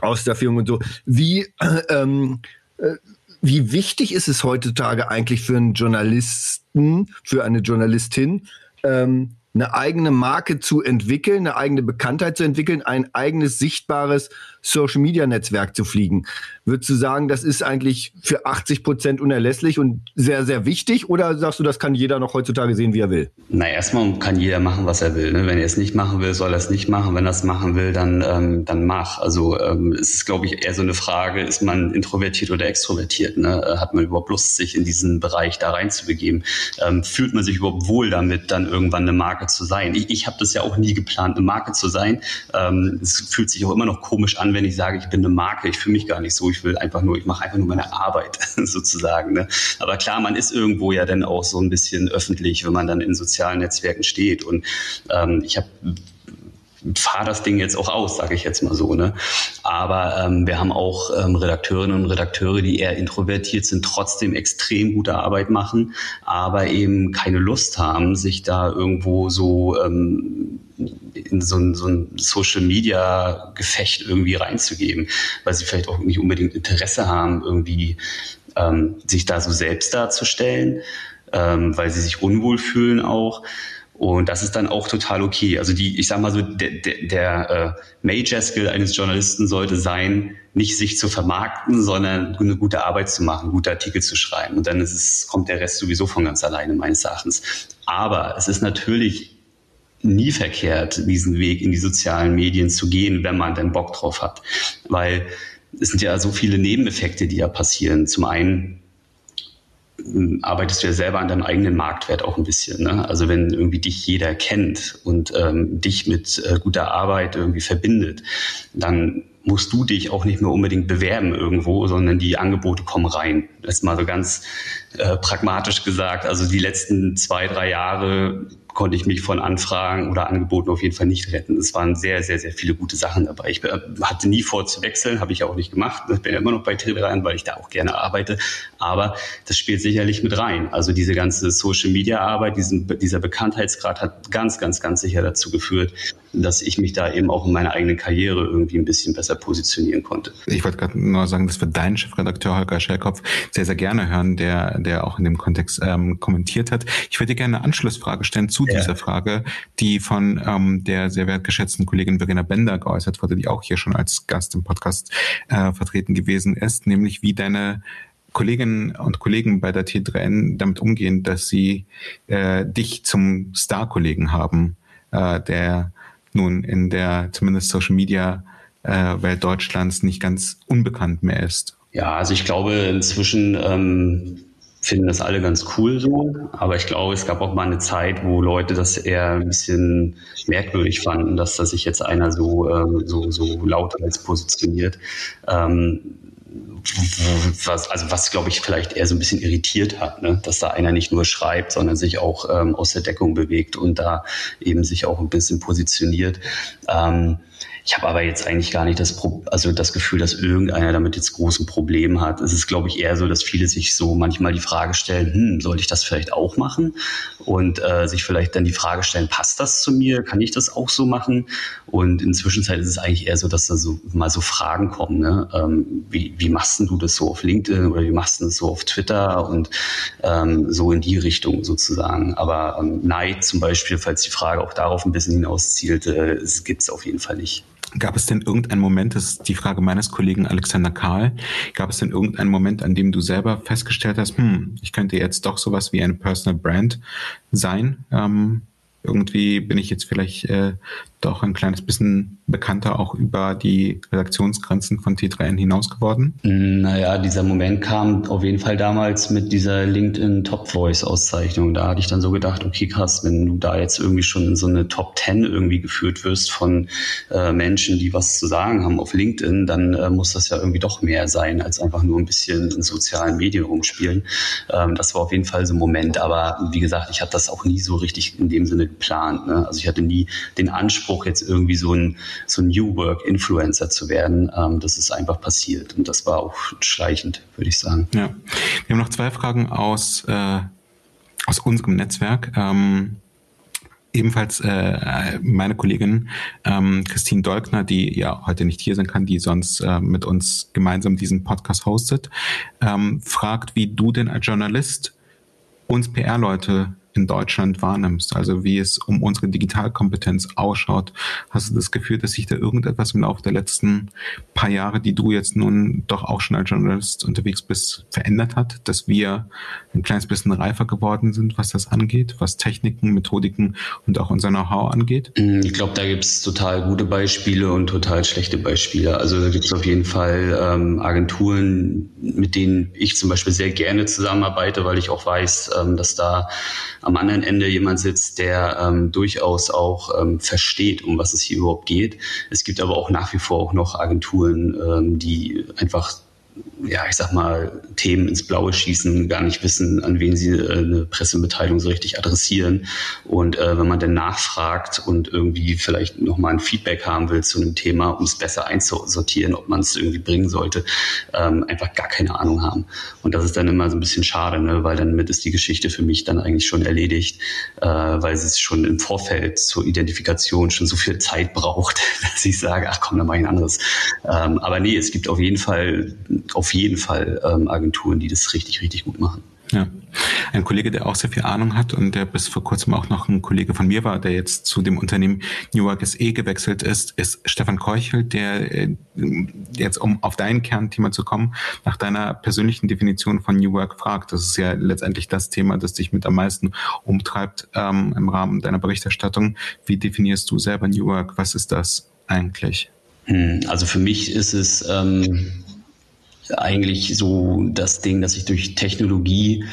aus der Führung und so. Wie, äh, ähm, äh, wie wichtig ist es heutzutage eigentlich für einen Journalisten, für eine Journalistin, ähm, eine eigene Marke zu entwickeln, eine eigene Bekanntheit zu entwickeln, ein eigenes sichtbares Social Media Netzwerk zu fliegen. Würdest du sagen, das ist eigentlich für 80 Prozent unerlässlich und sehr, sehr wichtig? Oder sagst du, das kann jeder noch heutzutage sehen, wie er will? Na, erstmal kann jeder machen, was er will. Ne? Wenn er es nicht machen will, soll er es nicht machen. Wenn er es machen will, dann, ähm, dann mach. Also ähm, es ist, glaube ich, eher so eine Frage, ist man introvertiert oder extrovertiert? Ne? Äh, hat man überhaupt Lust, sich in diesen Bereich da reinzubegeben? Ähm, fühlt man sich überhaupt wohl damit, dann irgendwann eine Marke zu sein? Ich, ich habe das ja auch nie geplant, eine Marke zu sein. Ähm, es fühlt sich auch immer noch komisch an, wenn ich sage, ich bin eine Marke. Ich fühle mich gar nicht so. Ich will einfach nur, ich mache einfach nur meine Arbeit [laughs] sozusagen. Ne? Aber klar, man ist irgendwo ja dann auch so ein bisschen öffentlich, wenn man dann in sozialen Netzwerken steht. Und ähm, ich habe fahre das Ding jetzt auch aus, sage ich jetzt mal so. Ne? Aber ähm, wir haben auch ähm, Redakteurinnen und Redakteure, die eher introvertiert sind, trotzdem extrem gute Arbeit machen, aber eben keine Lust haben, sich da irgendwo so ähm, in so ein, so ein Social Media Gefecht irgendwie reinzugeben, weil sie vielleicht auch nicht unbedingt Interesse haben, irgendwie ähm, sich da so selbst darzustellen, ähm, weil sie sich unwohl fühlen auch. Und das ist dann auch total okay. Also die, ich sag mal so, der, der, der äh, Major Skill eines Journalisten sollte sein, nicht sich zu vermarkten, sondern eine gute Arbeit zu machen, gute Artikel zu schreiben. Und dann ist es, kommt der Rest sowieso von ganz alleine, meines Erachtens. Aber es ist natürlich nie verkehrt, diesen Weg in die sozialen Medien zu gehen, wenn man denn Bock drauf hat. Weil es sind ja so viele Nebeneffekte, die ja passieren. Zum einen arbeitest du ja selber an deinem eigenen Marktwert auch ein bisschen. Ne? Also wenn irgendwie dich jeder kennt und ähm, dich mit äh, guter Arbeit irgendwie verbindet, dann musst du dich auch nicht mehr unbedingt bewerben irgendwo, sondern die Angebote kommen rein. Das ist mal so ganz äh, pragmatisch gesagt. Also die letzten zwei, drei Jahre konnte ich mich von Anfragen oder Angeboten auf jeden Fall nicht retten. Es waren sehr, sehr, sehr viele gute Sachen dabei. Ich hatte nie vor zu wechseln, habe ich auch nicht gemacht. Ich bin ja immer noch bei Telegram, weil ich da auch gerne arbeite. Aber das spielt sicherlich mit rein. Also diese ganze Social Media Arbeit, diesen, dieser Bekanntheitsgrad hat ganz, ganz, ganz sicher dazu geführt, dass ich mich da eben auch in meiner eigenen Karriere irgendwie ein bisschen besser positionieren konnte. Ich wollte gerade nur sagen, dass wir deinen Chefredakteur Holger Schellkopf sehr, sehr gerne hören, der, der auch in dem Kontext ähm, kommentiert hat. Ich würde dir gerne eine Anschlussfrage stellen zu ja. dieser Frage, die von ähm, der sehr wertgeschätzten Kollegin Verena Bender geäußert wurde, die auch hier schon als Gast im Podcast äh, vertreten gewesen ist, nämlich wie deine Kolleginnen und Kollegen bei der T3N damit umgehen, dass sie äh, dich zum Star-Kollegen haben, äh, der nun in der zumindest Social Media äh, Welt Deutschlands nicht ganz unbekannt mehr ist. Ja, also ich glaube inzwischen ähm, finden das alle ganz cool so, aber ich glaube, es gab auch mal eine Zeit, wo Leute das eher ein bisschen merkwürdig fanden, dass da sich jetzt einer so ähm, so so laut als positioniert. Ähm, was, also was glaube ich vielleicht eher so ein bisschen irritiert hat, ne? dass da einer nicht nur schreibt, sondern sich auch ähm, aus der Deckung bewegt und da eben sich auch ein bisschen positioniert. Ähm, ich habe aber jetzt eigentlich gar nicht das, Pro also das Gefühl, dass irgendeiner damit jetzt großen Problem hat. Es ist, glaube ich, eher so, dass viele sich so manchmal die Frage stellen, hm, sollte ich das vielleicht auch machen? Und äh, sich vielleicht dann die Frage stellen, passt das zu mir? Kann ich das auch so machen? Und inzwischen ist es eigentlich eher so, dass da so mal so Fragen kommen. Ne? Ähm, wie, wie machst du das so auf LinkedIn oder wie machst du das so auf Twitter und ähm, so in die Richtung sozusagen. Aber ähm, Neid zum Beispiel, falls die Frage auch darauf ein bisschen hinauszielt, äh, gibt es auf jeden Fall nicht. Gab es denn irgendeinen Moment, das ist die Frage meines Kollegen Alexander Karl, gab es denn irgendeinen Moment, an dem du selber festgestellt hast, hm, ich könnte jetzt doch sowas wie eine Personal Brand sein? Ähm, irgendwie bin ich jetzt vielleicht äh, doch ein kleines bisschen bekannter auch über die Redaktionsgrenzen von T3N hinaus geworden? Naja, dieser Moment kam auf jeden Fall damals mit dieser LinkedIn Top Voice Auszeichnung. Da hatte ich dann so gedacht, okay, krass, wenn du da jetzt irgendwie schon in so eine Top 10 irgendwie geführt wirst von äh, Menschen, die was zu sagen haben auf LinkedIn, dann äh, muss das ja irgendwie doch mehr sein, als einfach nur ein bisschen in sozialen Medien rumspielen. Ähm, das war auf jeden Fall so ein Moment. Aber wie gesagt, ich hatte das auch nie so richtig in dem Sinne geplant. Ne? Also ich hatte nie den Anspruch, jetzt irgendwie so ein, so ein New Work Influencer zu werden. Ähm, das ist einfach passiert und das war auch schleichend, würde ich sagen. Ja. Wir haben noch zwei Fragen aus, äh, aus unserem Netzwerk. Ähm, ebenfalls äh, meine Kollegin ähm, Christine Dolkner, die ja heute nicht hier sein kann, die sonst äh, mit uns gemeinsam diesen Podcast hostet, ähm, fragt, wie du denn als Journalist uns PR-Leute in Deutschland wahrnimmst, also wie es um unsere Digitalkompetenz ausschaut. Hast du das Gefühl, dass sich da irgendetwas im Laufe der letzten paar Jahre, die du jetzt nun doch auch schon als Journalist unterwegs bist, verändert hat, dass wir ein kleines bisschen reifer geworden sind, was das angeht, was Techniken, Methodiken und auch unser Know-how angeht? Mm, ich glaube, da gibt es total gute Beispiele und total schlechte Beispiele. Also da gibt es auf jeden Fall ähm, Agenturen, mit denen ich zum Beispiel sehr gerne zusammenarbeite, weil ich auch weiß, ähm, dass da am anderen Ende jemand sitzt, der ähm, durchaus auch ähm, versteht, um was es hier überhaupt geht. Es gibt aber auch nach wie vor auch noch Agenturen, ähm, die einfach ja, ich sag mal, Themen ins Blaue schießen, gar nicht wissen, an wen sie äh, eine Pressemitteilung so richtig adressieren. Und äh, wenn man dann nachfragt und irgendwie vielleicht nochmal ein Feedback haben will zu einem Thema, um es besser einzusortieren, ob man es irgendwie bringen sollte, ähm, einfach gar keine Ahnung haben. Und das ist dann immer so ein bisschen schade, ne? weil damit ist die Geschichte für mich dann eigentlich schon erledigt, äh, weil es schon im Vorfeld zur Identifikation schon so viel Zeit braucht, [laughs] dass ich sage, ach komm, dann mach ich ein anderes. Ähm, aber nee, es gibt auf jeden Fall auf jeden Fall ähm, Agenturen, die das richtig, richtig gut machen. Ja. Ein Kollege, der auch sehr viel Ahnung hat und der bis vor kurzem auch noch ein Kollege von mir war, der jetzt zu dem Unternehmen New Work SE gewechselt ist, ist Stefan Keuchel, der äh, jetzt, um auf dein Kernthema zu kommen, nach deiner persönlichen Definition von New Work fragt. Das ist ja letztendlich das Thema, das dich mit am meisten umtreibt ähm, im Rahmen deiner Berichterstattung. Wie definierst du selber New Work? Was ist das eigentlich? Hm, also für mich ist es ähm, eigentlich so das Ding, dass ich durch Technologie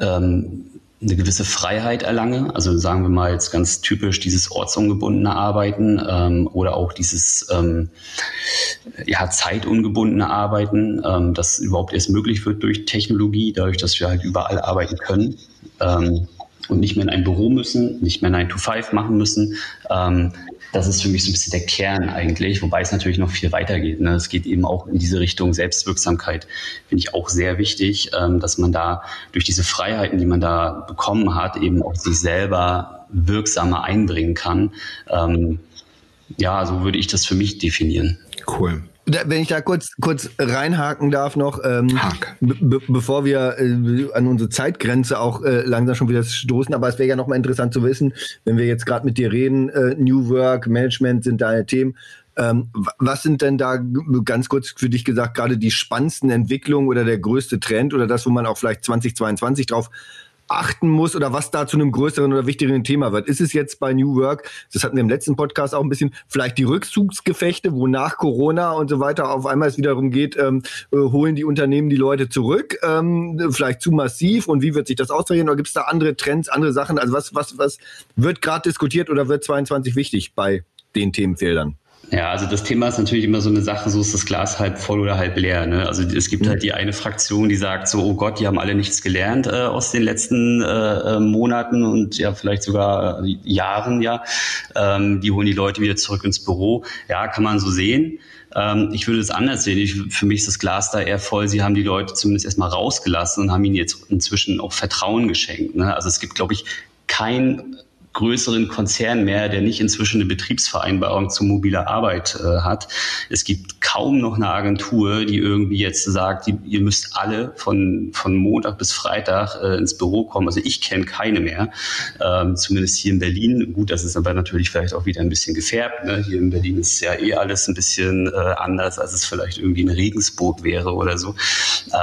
ähm, eine gewisse Freiheit erlange. Also sagen wir mal jetzt ganz typisch dieses ortsungebundene Arbeiten ähm, oder auch dieses ähm, ja, zeitungebundene Arbeiten, ähm, das überhaupt erst möglich wird durch Technologie, dadurch, dass wir halt überall arbeiten können. Ähm, und nicht mehr in ein Büro müssen, nicht mehr 9 to 5 machen müssen. Ähm, das ist für mich so ein bisschen der Kern eigentlich, wobei es natürlich noch viel weiter geht. Ne? Es geht eben auch in diese Richtung Selbstwirksamkeit, finde ich auch sehr wichtig, ähm, dass man da durch diese Freiheiten, die man da bekommen hat, eben auch sich selber wirksamer einbringen kann. Ähm, ja, so würde ich das für mich definieren. Cool. Wenn ich da kurz, kurz reinhaken darf noch, ähm, be bevor wir äh, an unsere Zeitgrenze auch äh, langsam schon wieder stoßen, aber es wäre ja nochmal interessant zu wissen, wenn wir jetzt gerade mit dir reden, äh, New Work, Management sind deine Themen. Ähm, was sind denn da ganz kurz für dich gesagt gerade die spannendsten Entwicklungen oder der größte Trend oder das, wo man auch vielleicht 2022 drauf achten muss oder was da zu einem größeren oder wichtigeren Thema wird. Ist es jetzt bei New Work, das hatten wir im letzten Podcast auch ein bisschen, vielleicht die Rückzugsgefechte, wo nach Corona und so weiter auf einmal es wiederum geht, ähm, äh, holen die Unternehmen die Leute zurück, ähm, vielleicht zu massiv und wie wird sich das ausdrehen oder gibt es da andere Trends, andere Sachen? Also was, was, was wird gerade diskutiert oder wird 22 wichtig bei den Themenfeldern? Ja, also das Thema ist natürlich immer so eine Sache, so ist das Glas halb voll oder halb leer. Ne? Also es gibt mhm. halt die eine Fraktion, die sagt so, oh Gott, die haben alle nichts gelernt äh, aus den letzten äh, äh Monaten und ja vielleicht sogar Jahren, ja. Ähm, die holen die Leute wieder zurück ins Büro. Ja, kann man so sehen. Ähm, ich würde es anders sehen. Ich, für mich ist das Glas da eher voll. Sie haben die Leute zumindest erstmal rausgelassen und haben ihnen jetzt inzwischen auch Vertrauen geschenkt. Ne? Also es gibt, glaube ich, kein größeren Konzern mehr, der nicht inzwischen eine Betriebsvereinbarung zu mobiler Arbeit äh, hat. Es gibt kaum noch eine Agentur, die irgendwie jetzt sagt, die, ihr müsst alle von, von Montag bis Freitag äh, ins Büro kommen. Also ich kenne keine mehr, ähm, zumindest hier in Berlin. Gut, das ist aber natürlich vielleicht auch wieder ein bisschen gefärbt. Ne? Hier in Berlin ist ja eh alles ein bisschen äh, anders, als es vielleicht irgendwie in Regensburg wäre oder so.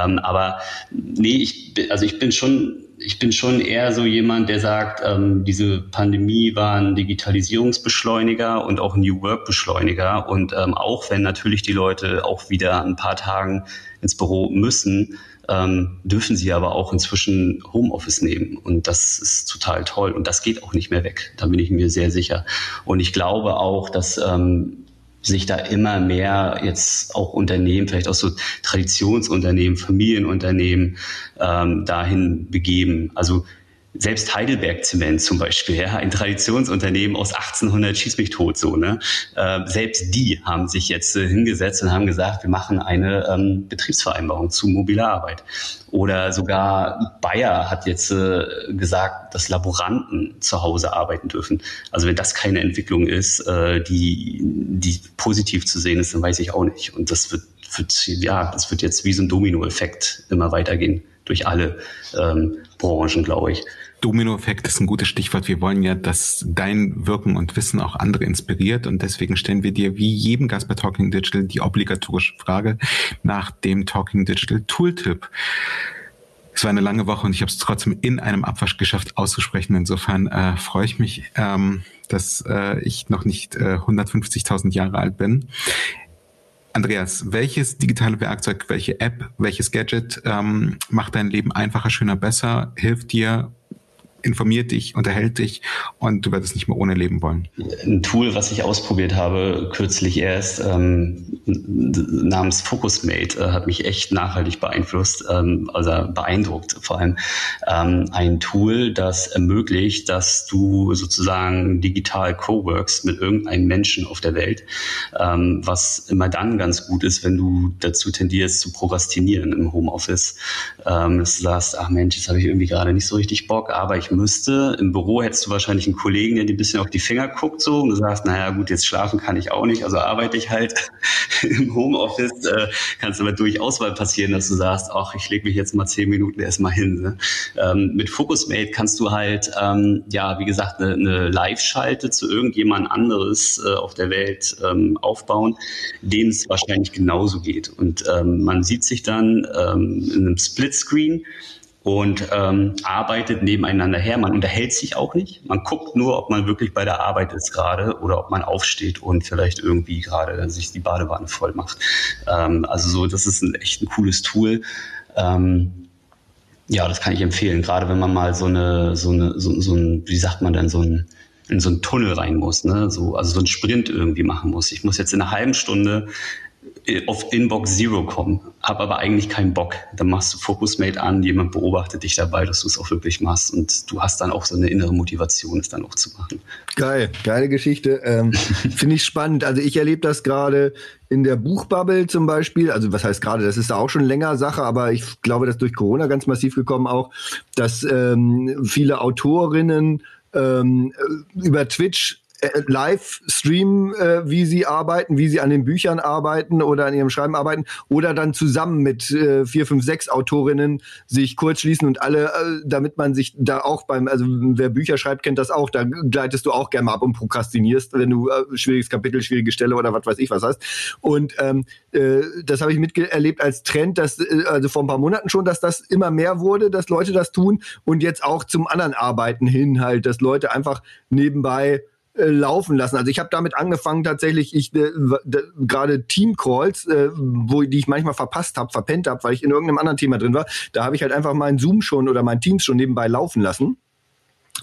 Ähm, aber nee, ich, also ich bin schon ich bin schon eher so jemand, der sagt, ähm, diese Pandemie war ein Digitalisierungsbeschleuniger und auch ein New Work Beschleuniger. Und ähm, auch wenn natürlich die Leute auch wieder ein paar Tagen ins Büro müssen, ähm, dürfen sie aber auch inzwischen Homeoffice nehmen. Und das ist total toll. Und das geht auch nicht mehr weg. Da bin ich mir sehr sicher. Und ich glaube auch, dass ähm, sich da immer mehr jetzt auch Unternehmen, vielleicht auch so Traditionsunternehmen, Familienunternehmen ähm, dahin begeben. Also selbst Heidelberg Zement zum Beispiel, ja, ein Traditionsunternehmen aus 1800 schieß mich tot so, ne? Äh, selbst die haben sich jetzt äh, hingesetzt und haben gesagt, wir machen eine ähm, Betriebsvereinbarung zu mobiler Arbeit. Oder sogar Bayer hat jetzt äh, gesagt, dass Laboranten zu Hause arbeiten dürfen. Also wenn das keine Entwicklung ist, äh, die, die positiv zu sehen ist, dann weiß ich auch nicht. Und das wird, wird ja, das wird jetzt wie so ein Dominoeffekt immer weitergehen durch alle ähm, Branchen, glaube ich. Dominoeffekt ist ein gutes Stichwort. Wir wollen ja, dass dein Wirken und Wissen auch andere inspiriert und deswegen stellen wir dir wie jedem Gast bei Talking Digital die obligatorische Frage nach dem Talking Digital Tooltip. Es war eine lange Woche und ich habe es trotzdem in einem Abwasch geschafft auszusprechen. Insofern äh, freue ich mich, ähm, dass äh, ich noch nicht äh, 150.000 Jahre alt bin. Andreas, welches digitale Werkzeug, welche App, welches Gadget ähm, macht dein Leben einfacher, schöner, besser, hilft dir informiert dich, unterhält dich und du wirst es nicht mehr ohne leben wollen. Ein Tool, was ich ausprobiert habe, kürzlich erst, ähm, namens Focusmate, äh, hat mich echt nachhaltig beeinflusst, ähm, also beeindruckt vor allem. Ähm, ein Tool, das ermöglicht, dass du sozusagen digital co-workst mit irgendeinem Menschen auf der Welt, ähm, was immer dann ganz gut ist, wenn du dazu tendierst zu prokrastinieren im Homeoffice. Ähm, dass du sagst, ach Mensch, jetzt habe ich irgendwie gerade nicht so richtig Bock, aber ich müsste. Im Büro hättest du wahrscheinlich einen Kollegen, der dir ein bisschen auf die Finger guckt so und du sagst, naja gut, jetzt schlafen kann ich auch nicht, also arbeite ich halt [laughs] im Homeoffice. Äh, kann aber durchaus mal passieren, dass du sagst, ach, ich lege mich jetzt mal zehn Minuten erstmal hin. Ne? Ähm, mit Focusmate kannst du halt, ähm, ja, wie gesagt, eine, eine Live-Schalte zu irgendjemand anderes äh, auf der Welt ähm, aufbauen, dem es wahrscheinlich genauso geht. Und ähm, man sieht sich dann ähm, in einem Splitscreen und ähm, arbeitet nebeneinander her. Man unterhält sich auch nicht. Man guckt nur, ob man wirklich bei der Arbeit ist gerade oder ob man aufsteht und vielleicht irgendwie gerade sich die Badewanne voll macht. Ähm, also so, das ist ein echt ein cooles Tool. Ähm, ja, das kann ich empfehlen. Gerade wenn man mal so eine, so eine, so, so ein, wie sagt man denn, so ein in so einen Tunnel rein muss, ne? so, also so einen Sprint irgendwie machen muss. Ich muss jetzt in einer halben Stunde auf Inbox Zero kommen, habe aber eigentlich keinen Bock. Dann machst du Focusmate an, jemand beobachtet dich dabei, dass du es auch wirklich machst und du hast dann auch so eine innere Motivation, es dann auch zu machen. Geil, geile Geschichte. Ähm, [laughs] Finde ich spannend. Also ich erlebe das gerade in der Buchbubble zum Beispiel. Also was heißt gerade, das ist auch schon länger Sache, aber ich glaube, das ist durch Corona ganz massiv gekommen auch, dass ähm, viele Autorinnen ähm, über Twitch äh, live streamen, äh, wie sie arbeiten, wie sie an den Büchern arbeiten oder an ihrem Schreiben arbeiten oder dann zusammen mit äh, vier, fünf, sechs Autorinnen sich kurz schließen und alle, äh, damit man sich da auch beim, also wer Bücher schreibt, kennt das auch, da gleitest du auch gerne mal ab und prokrastinierst, wenn du äh, schwieriges Kapitel, schwierige Stelle oder was weiß ich was hast. Und ähm, äh, das habe ich miterlebt als Trend, dass äh, also vor ein paar Monaten schon, dass das immer mehr wurde, dass Leute das tun und jetzt auch zum anderen Arbeiten hin halt, dass Leute einfach nebenbei äh, laufen lassen. Also ich habe damit angefangen tatsächlich, ich äh, gerade Team-Calls, äh, wo die ich manchmal verpasst habe, verpennt habe, weil ich in irgendeinem anderen Thema drin war, da habe ich halt einfach meinen Zoom schon oder mein Teams schon nebenbei laufen lassen.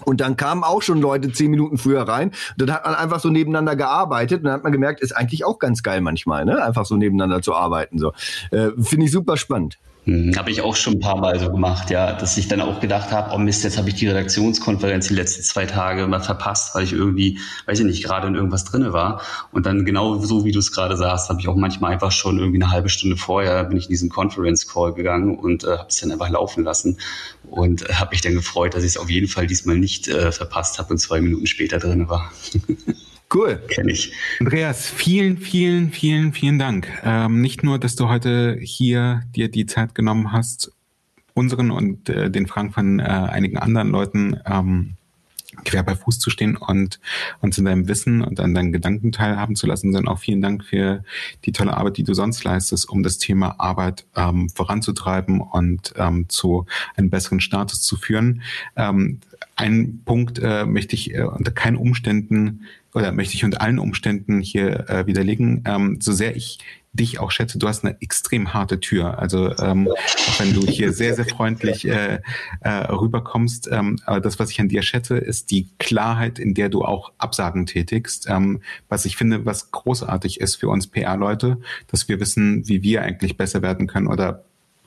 Und dann kamen auch schon Leute zehn Minuten früher rein. Und dann hat man einfach so nebeneinander gearbeitet und dann hat man gemerkt, ist eigentlich auch ganz geil manchmal, ne? Einfach so nebeneinander zu arbeiten. So äh, finde ich super spannend. Hm, habe ich auch schon ein paar Mal so gemacht, ja, dass ich dann auch gedacht habe, oh Mist, jetzt habe ich die Redaktionskonferenz die letzten zwei Tage mal verpasst, weil ich irgendwie, weiß ich nicht, gerade in irgendwas drinne war. Und dann genau so, wie du es gerade sagst, habe ich auch manchmal einfach schon irgendwie eine halbe Stunde vorher bin ich in diesen Conference Call gegangen und äh, habe es dann einfach laufen lassen und äh, habe mich dann gefreut, dass ich es auf jeden Fall diesmal nicht äh, verpasst habe und zwei Minuten später drinne war. [laughs] Cool. Kenne ich. Andreas, vielen, vielen, vielen, vielen Dank. Ähm, nicht nur, dass du heute hier dir die Zeit genommen hast, unseren und äh, den Fragen von äh, einigen anderen Leuten ähm, quer bei Fuß zu stehen und uns in deinem Wissen und an deinen Gedanken teilhaben zu lassen, sondern auch vielen Dank für die tolle Arbeit, die du sonst leistest, um das Thema Arbeit ähm, voranzutreiben und ähm, zu einem besseren Status zu führen. Ähm, ein Punkt äh, möchte ich äh, unter keinen Umständen oder möchte ich unter allen Umständen hier äh, widerlegen, ähm, so sehr ich dich auch schätze, du hast eine extrem harte Tür. Also ähm, auch wenn du hier sehr, sehr freundlich äh, äh, rüberkommst, ähm, aber das, was ich an dir schätze, ist die Klarheit, in der du auch Absagen tätigst. Ähm, was ich finde, was großartig ist für uns PR-Leute, dass wir wissen, wie wir eigentlich besser werden können oder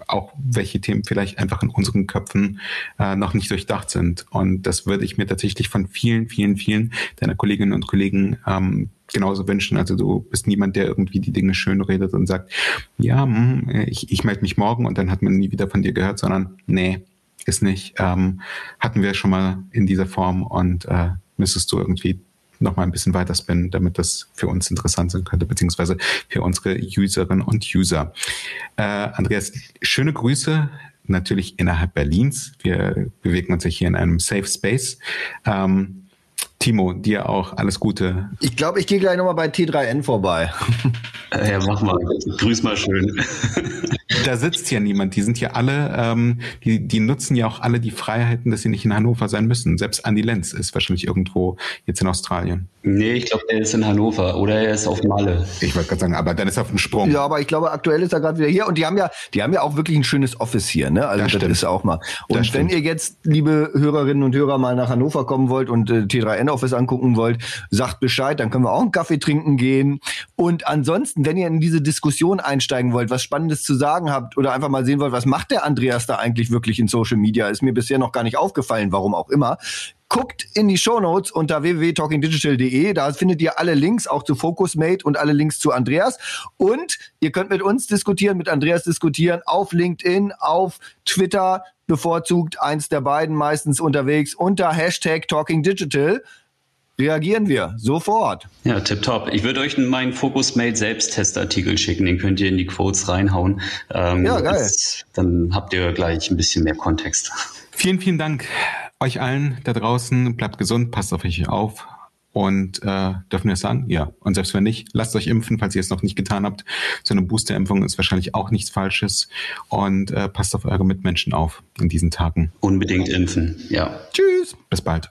auch welche Themen vielleicht einfach in unseren Köpfen äh, noch nicht durchdacht sind. Und das würde ich mir tatsächlich von vielen, vielen, vielen deiner Kolleginnen und Kollegen ähm, genauso wünschen. Also du bist niemand, der irgendwie die Dinge schön redet und sagt, ja, hm, ich, ich melde mich morgen und dann hat man nie wieder von dir gehört, sondern nee, ist nicht. Ähm, hatten wir schon mal in dieser Form und äh, müsstest du irgendwie noch mal ein bisschen weiter spinnen, damit das für uns interessant sein könnte, beziehungsweise für unsere Userinnen und User. Äh, Andreas, schöne Grüße natürlich innerhalb Berlins. Wir bewegen uns ja hier in einem Safe Space. Ähm, Timo, dir auch alles Gute. Ich glaube, ich gehe gleich nochmal bei T3N vorbei. [laughs] Ja, mach mal. Grüß mal schön. [laughs] Da sitzt ja niemand. Die sind ja alle, ähm, die, die nutzen ja auch alle die Freiheiten, dass sie nicht in Hannover sein müssen. Selbst Andy Lenz ist wahrscheinlich irgendwo jetzt in Australien. Nee, ich glaube, er ist in Hannover oder er ist auf Malle. Ich wollte gerade sagen, aber dann ist er auf dem Sprung. Ja, aber ich glaube, aktuell ist er gerade wieder hier und die haben ja, die haben ja auch wirklich ein schönes Office hier, ne? Also das, das ist auch mal. Und wenn ihr jetzt, liebe Hörerinnen und Hörer, mal nach Hannover kommen wollt und äh, T3N Office angucken wollt, sagt Bescheid, dann können wir auch einen Kaffee trinken gehen. Und ansonsten, wenn ihr in diese Diskussion einsteigen wollt, was Spannendes zu sagen habt oder einfach mal sehen wollt, was macht der Andreas da eigentlich wirklich in Social Media, ist mir bisher noch gar nicht aufgefallen, warum auch immer, Guckt in die Shownotes unter www.talkingdigital.de. Da findet ihr alle Links auch zu Focusmate und alle Links zu Andreas. Und ihr könnt mit uns diskutieren, mit Andreas diskutieren auf LinkedIn, auf Twitter, bevorzugt eins der beiden meistens unterwegs unter Hashtag TalkingDigital reagieren wir sofort. Ja, tipptopp. Ich würde euch meinen Focusmate Selbsttestartikel schicken, den könnt ihr in die Quotes reinhauen. Ähm, ja, geil. Das, dann habt ihr gleich ein bisschen mehr Kontext. Vielen, vielen Dank euch allen da draußen. Bleibt gesund, passt auf euch auf. Und äh, dürfen wir es sagen? Ja. Und selbst wenn nicht, lasst euch impfen, falls ihr es noch nicht getan habt. So eine Boosterimpfung ist wahrscheinlich auch nichts Falsches. Und äh, passt auf eure Mitmenschen auf in diesen Tagen. Unbedingt impfen, ja. Tschüss. Bis bald.